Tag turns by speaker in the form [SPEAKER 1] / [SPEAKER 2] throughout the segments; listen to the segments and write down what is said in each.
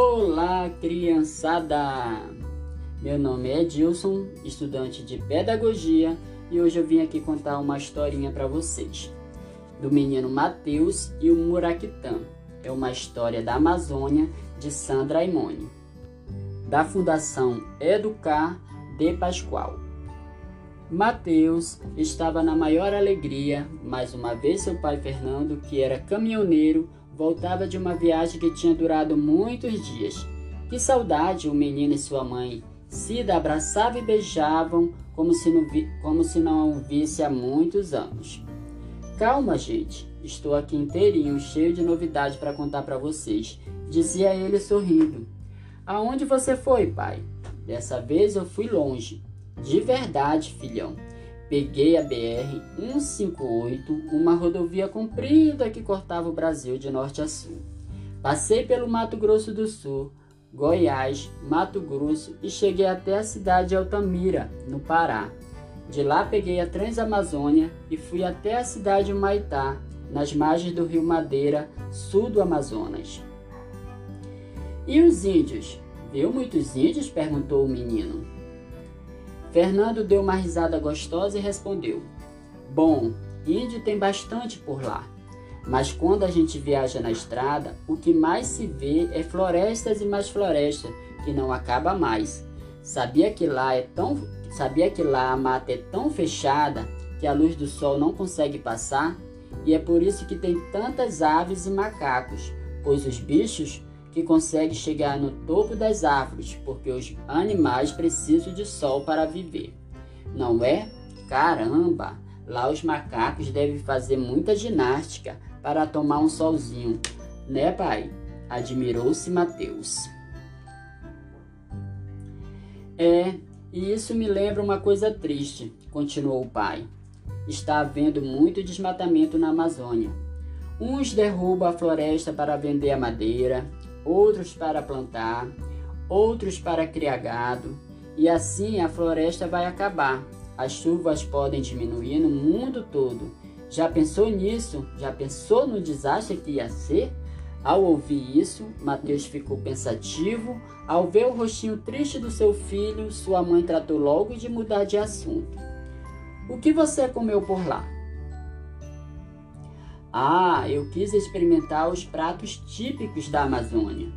[SPEAKER 1] Olá, criançada! Meu nome é Edilson, estudante de pedagogia, e hoje eu vim aqui contar uma historinha para vocês. Do menino Mateus e o Muraquitã. É uma história da Amazônia de Sandra Aimone. Da Fundação Educar de Pascoal. Mateus estava na maior alegria, mais uma vez seu pai Fernando, que era caminhoneiro, voltava de uma viagem que tinha durado muitos dias. Que saudade o menino e sua mãe. Cida abraçava e beijavam como se não, vi, como se não o visse há muitos anos. Calma, gente. Estou aqui inteirinho, cheio de novidade para contar para vocês, dizia ele sorrindo. Aonde você foi, pai? Dessa vez eu fui longe. De verdade, filhão. Peguei a BR 158, uma rodovia comprida que cortava o Brasil de norte a sul. Passei pelo Mato Grosso do Sul, Goiás, Mato Grosso e cheguei até a cidade de Altamira, no Pará. De lá peguei a Transamazônia e fui até a cidade de Maitá, nas margens do rio Madeira, sul do Amazonas. E os índios? Viu muitos índios? perguntou o menino. Fernando deu uma risada gostosa e respondeu: Bom, índio tem bastante por lá. Mas quando a gente viaja na estrada, o que mais se vê é florestas e mais florestas, que não acaba mais. Sabia que lá é tão, sabia que lá a mata é tão fechada que a luz do sol não consegue passar? E é por isso que tem tantas aves e macacos, pois os bichos que consegue chegar no topo das árvores, porque os animais precisam de sol para viver. Não é? Caramba! Lá os macacos devem fazer muita ginástica para tomar um solzinho, né, pai? Admirou-se Mateus. É, e isso me lembra uma coisa triste, continuou o pai. Está havendo muito desmatamento na Amazônia. Uns derrubam a floresta para vender a madeira, outros para plantar, outros para criar gado, e assim a floresta vai acabar. As chuvas podem diminuir no mundo todo. Já pensou nisso? Já pensou no desastre que ia ser? Ao ouvir isso, Mateus ficou pensativo. Ao ver o rostinho triste do seu filho, sua mãe tratou logo de mudar de assunto. O que você comeu por lá? Ah, eu quis experimentar os pratos típicos da Amazônia,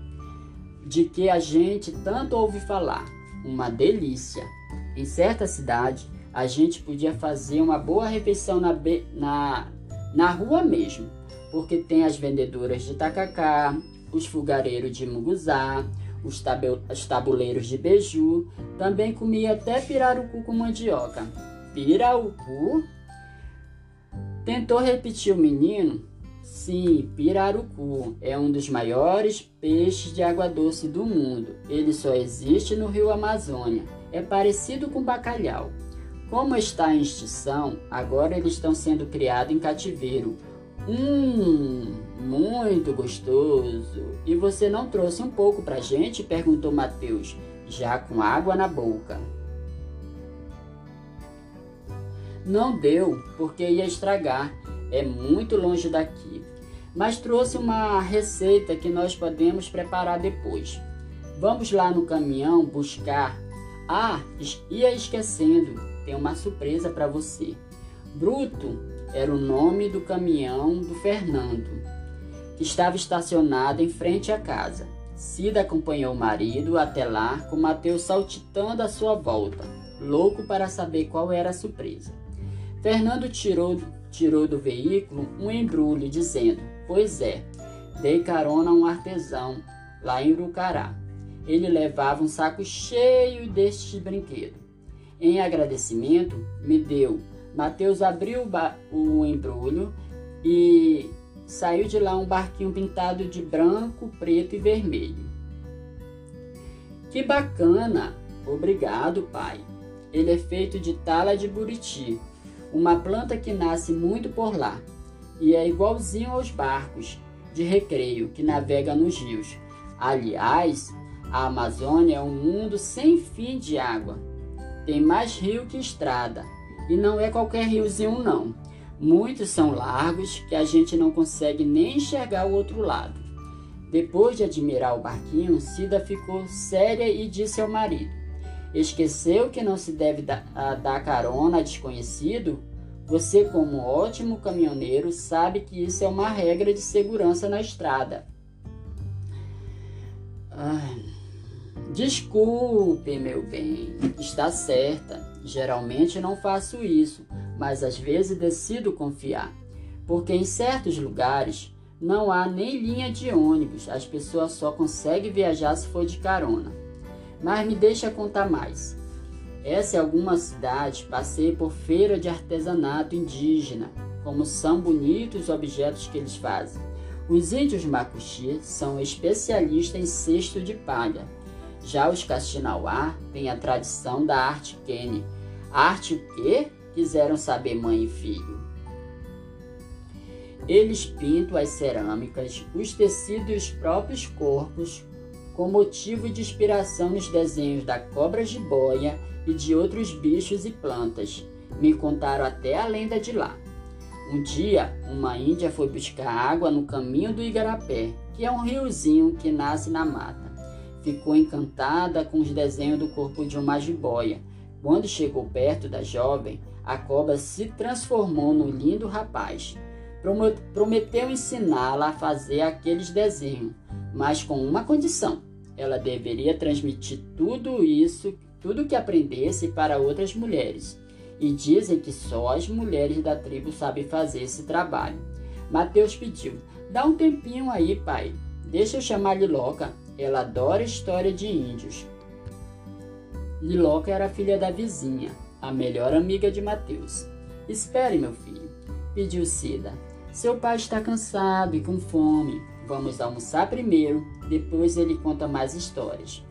[SPEAKER 1] de que a gente tanto ouve falar. Uma delícia! Em certa cidade, a gente podia fazer uma boa refeição na, na, na rua mesmo, porque tem as vendedoras de tacacá, os fogareiros de muguzá, os, os tabuleiros de beiju. Também comia até pirarucu com mandioca. Pirarucu? Tentou repetir o menino? Sim, pirarucu é um dos maiores peixes de água doce do mundo. Ele só existe no rio Amazônia. É parecido com bacalhau. Como está em extinção, agora eles estão sendo criados em cativeiro. Hum, muito gostoso. E você não trouxe um pouco pra gente? perguntou Mateus, já com água na boca. Não deu, porque ia estragar. É muito longe daqui. Mas trouxe uma receita que nós podemos preparar depois. Vamos lá no caminhão buscar. Ah, ia esquecendo, tem uma surpresa para você. Bruto era o nome do caminhão do Fernando, que estava estacionado em frente à casa. Cida acompanhou o marido até lá, com Mateus saltitando à sua volta, louco para saber qual era a surpresa. Fernando tirou, tirou do veículo um embrulho, dizendo: Pois é, dei carona a um artesão lá em Urucará. Ele levava um saco cheio destes brinquedos. Em agradecimento, me deu. Mateus abriu o embrulho e saiu de lá um barquinho pintado de branco, preto e vermelho. Que bacana! Obrigado, pai. Ele é feito de tala de buriti uma planta que nasce muito por lá e é igualzinho aos barcos de recreio que navegam nos rios. Aliás, a Amazônia é um mundo sem fim de água. Tem mais rio que estrada e não é qualquer riozinho não. Muitos são largos que a gente não consegue nem enxergar o outro lado. Depois de admirar o barquinho, Cida ficou séria e disse ao marido: Esqueceu que não se deve dar carona a desconhecido? Você, como ótimo caminhoneiro, sabe que isso é uma regra de segurança na estrada. Desculpe, meu bem, está certa. Geralmente não faço isso, mas às vezes decido confiar, porque em certos lugares não há nem linha de ônibus, as pessoas só conseguem viajar se for de carona. Mas me deixa contar mais. Essa é alguma cidade, passei por feira de artesanato indígena, como são bonitos os objetos que eles fazem. Os índios Macuxi são especialistas em cesto de palha. Já os Castinauá têm a tradição da arte Kene. Arte o quê? Quiseram saber mãe e filho. Eles pintam as cerâmicas, os tecidos e os próprios corpos com motivo de inspiração nos desenhos da cobra jiboia e de outros bichos e plantas. Me contaram até a lenda de lá. Um dia, uma índia foi buscar água no caminho do Igarapé, que é um riozinho que nasce na mata. Ficou encantada com os desenhos do corpo de uma jiboia. Quando chegou perto da jovem, a cobra se transformou no lindo rapaz prometeu ensiná-la a fazer aqueles desenhos, mas com uma condição: ela deveria transmitir tudo isso, tudo que aprendesse para outras mulheres. E dizem que só as mulheres da tribo sabem fazer esse trabalho. Mateus pediu: Dá um tempinho aí, pai. Deixa eu chamar Liloca. Ela adora história de índios. Liloca era filha da vizinha, a melhor amiga de Mateus. Espere, meu filho, pediu Cida. Seu pai está cansado e com fome. Vamos almoçar primeiro, depois ele conta mais histórias.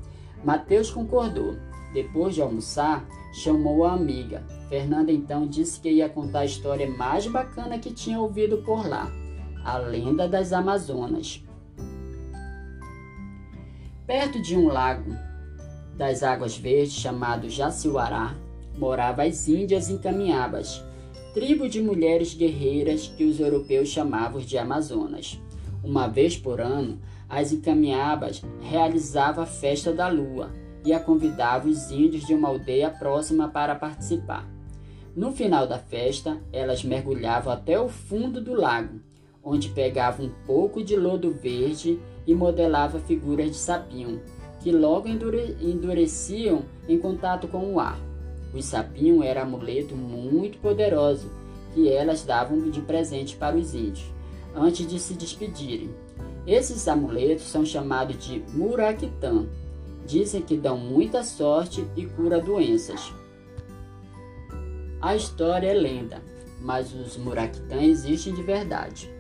[SPEAKER 1] Mateus concordou. Depois de almoçar, chamou a amiga. Fernanda então disse que ia contar a história mais bacana que tinha ouvido por lá: a lenda das Amazonas. Perto de um lago das águas verdes chamado Jaciuará, moravam as índias encaminhadas tribo de mulheres guerreiras que os europeus chamavam de Amazonas. Uma vez por ano, as encaminhabas realizavam a festa da lua e a convidavam os índios de uma aldeia próxima para participar. No final da festa, elas mergulhavam até o fundo do lago, onde pegavam um pouco de lodo verde e modelavam figuras de sapinho, que logo endureciam em contato com o ar. O sapinho era amuleto muito poderoso que elas davam de presente para os índios, antes de se despedirem. Esses amuletos são chamados de muraquitã. Dizem que dão muita sorte e cura doenças. A história é lenda, mas os muraquitã existem de verdade.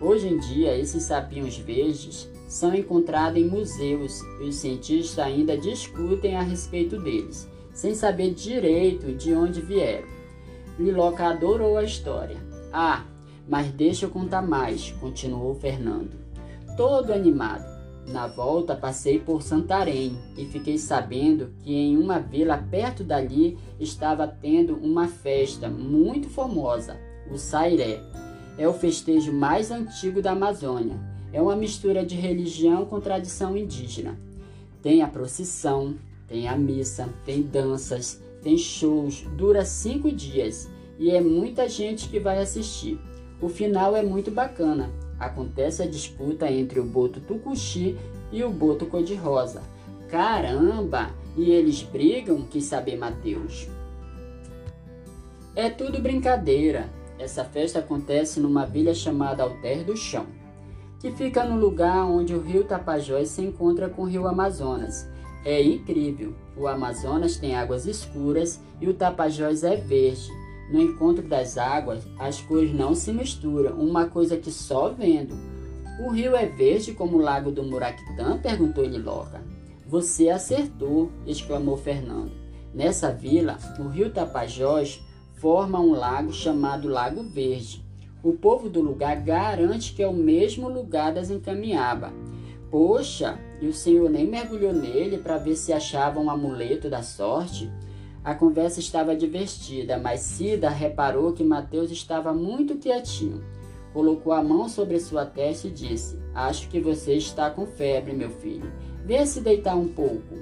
[SPEAKER 1] Hoje em dia, esses sapinhos verdes são encontrados em museus e os cientistas ainda discutem a respeito deles sem saber direito de onde vieram. Liloca adorou a história. Ah, mas deixa eu contar mais, continuou Fernando. Todo animado. Na volta passei por Santarém e fiquei sabendo que em uma vila perto dali estava tendo uma festa muito famosa, o Sairé. É o festejo mais antigo da Amazônia. É uma mistura de religião com tradição indígena. Tem a procissão, tem a missa, tem danças, tem shows, dura cinco dias e é muita gente que vai assistir. O final é muito bacana. Acontece a disputa entre o boto tucuxi e o boto cor-de-rosa. Caramba! E eles brigam, quis saber Mateus. É tudo brincadeira. Essa festa acontece numa vila chamada Alter do Chão, que fica no lugar onde o rio Tapajós se encontra com o rio Amazonas é incrível. O Amazonas tem águas escuras e o Tapajós é verde. No encontro das águas, as cores não se misturam, uma coisa que só vendo. O rio é verde como o lago do Muraquitã? perguntou Liloca. Você acertou, exclamou Fernando. Nessa vila, o rio Tapajós forma um lago chamado Lago Verde. O povo do lugar garante que é o mesmo lugar das Encaminhaba. Poxa, e o senhor nem mergulhou nele para ver se achava um amuleto da sorte? A conversa estava divertida, mas Cida reparou que Mateus estava muito quietinho. colocou a mão sobre sua testa e disse: Acho que você está com febre, meu filho. Venha se deitar um pouco.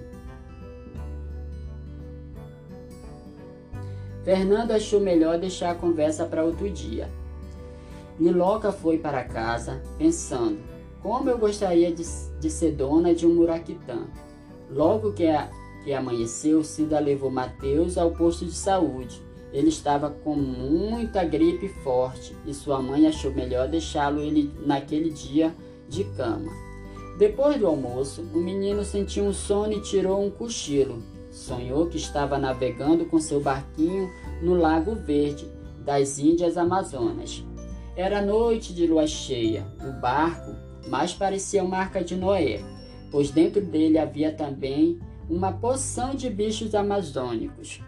[SPEAKER 1] Fernando achou melhor deixar a conversa para outro dia. Liloca foi para casa, pensando: como eu gostaria de, de ser dona de um muraquitã. Logo que, a, que amanheceu, Cida levou Mateus ao posto de saúde ele estava com muita gripe forte e sua mãe achou melhor deixá-lo ele naquele dia de cama. Depois do almoço, o menino sentiu um sono e tirou um cochilo. Sonhou que estava navegando com seu barquinho no Lago Verde das Índias Amazonas. Era noite de lua cheia. O barco mais parecia uma arca de Noé, pois dentro dele havia também uma porção de bichos amazônicos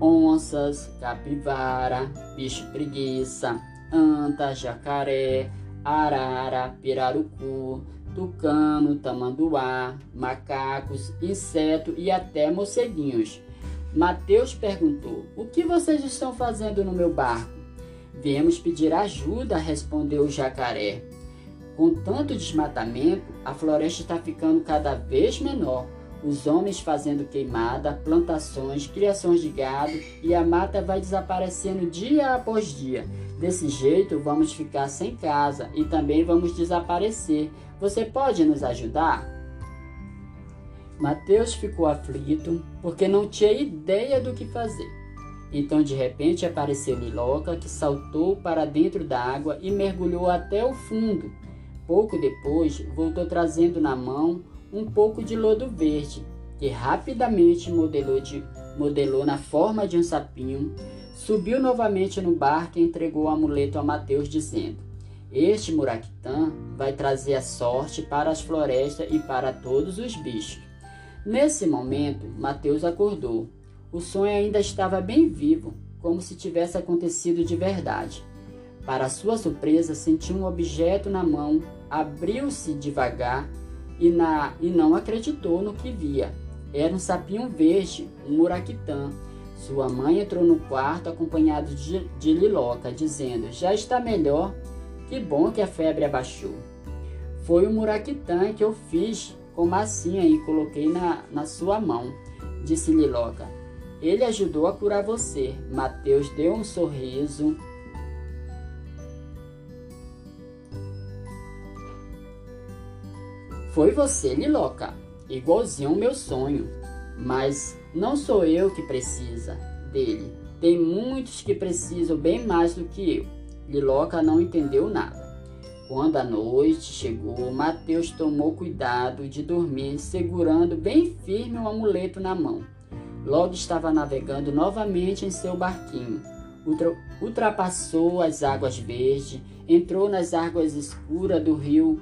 [SPEAKER 1] onças, capivara, bicho preguiça, anta, jacaré, arara, pirarucu, tucano, tamanduá, macacos, inseto e até morceguinhos. Mateus perguntou: O que vocês estão fazendo no meu barco? Viemos pedir ajuda, respondeu o jacaré. Com tanto desmatamento, a floresta está ficando cada vez menor os homens fazendo queimada, plantações, criações de gado e a mata vai desaparecendo dia após dia. Desse jeito, vamos ficar sem casa e também vamos desaparecer. Você pode nos ajudar? Mateus ficou aflito porque não tinha ideia do que fazer. Então, de repente, apareceu Liloca, que saltou para dentro da água e mergulhou até o fundo. Pouco depois, voltou trazendo na mão um pouco de lodo verde, que rapidamente modelou, de, modelou na forma de um sapinho, subiu novamente no barco e entregou o amuleto a Mateus, dizendo: Este muraquitã vai trazer a sorte para as florestas e para todos os bichos. Nesse momento, Mateus acordou. O sonho ainda estava bem vivo, como se tivesse acontecido de verdade. Para sua surpresa, sentiu um objeto na mão, abriu-se devagar e, na, e não acreditou no que via. Era um sapinho verde, um muraquitã. Sua mãe entrou no quarto acompanhado de, de Liloca, dizendo: Já está melhor, que bom que a febre abaixou. Foi o muraquitã que eu fiz com massinha e coloquei na, na sua mão, disse Liloca. Ele ajudou a curar você. Mateus deu um sorriso Foi você, Liloca, igualzinho meu sonho. Mas não sou eu que precisa dele. Tem muitos que precisam bem mais do que eu. Liloca não entendeu nada. Quando a noite chegou, Mateus tomou cuidado de dormir, segurando bem firme o amuleto na mão. Logo estava navegando novamente em seu barquinho. Ultra ultrapassou as águas verdes, entrou nas águas escuras do rio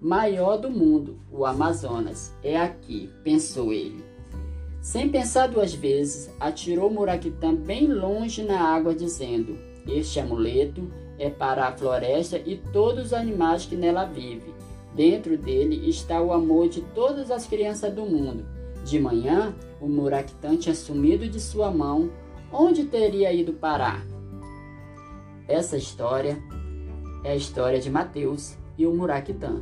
[SPEAKER 1] maior do mundo, o Amazonas. É aqui, pensou ele. Sem pensar duas vezes, atirou Muraquitã bem longe na água, dizendo: Este amuleto é para a floresta e todos os animais que nela vivem. Dentro dele está o amor de todas as crianças do mundo. De manhã, o Muraquitã tinha sumido de sua mão. Onde teria ido parar? Essa história é a história de Mateus e o Muraquitã.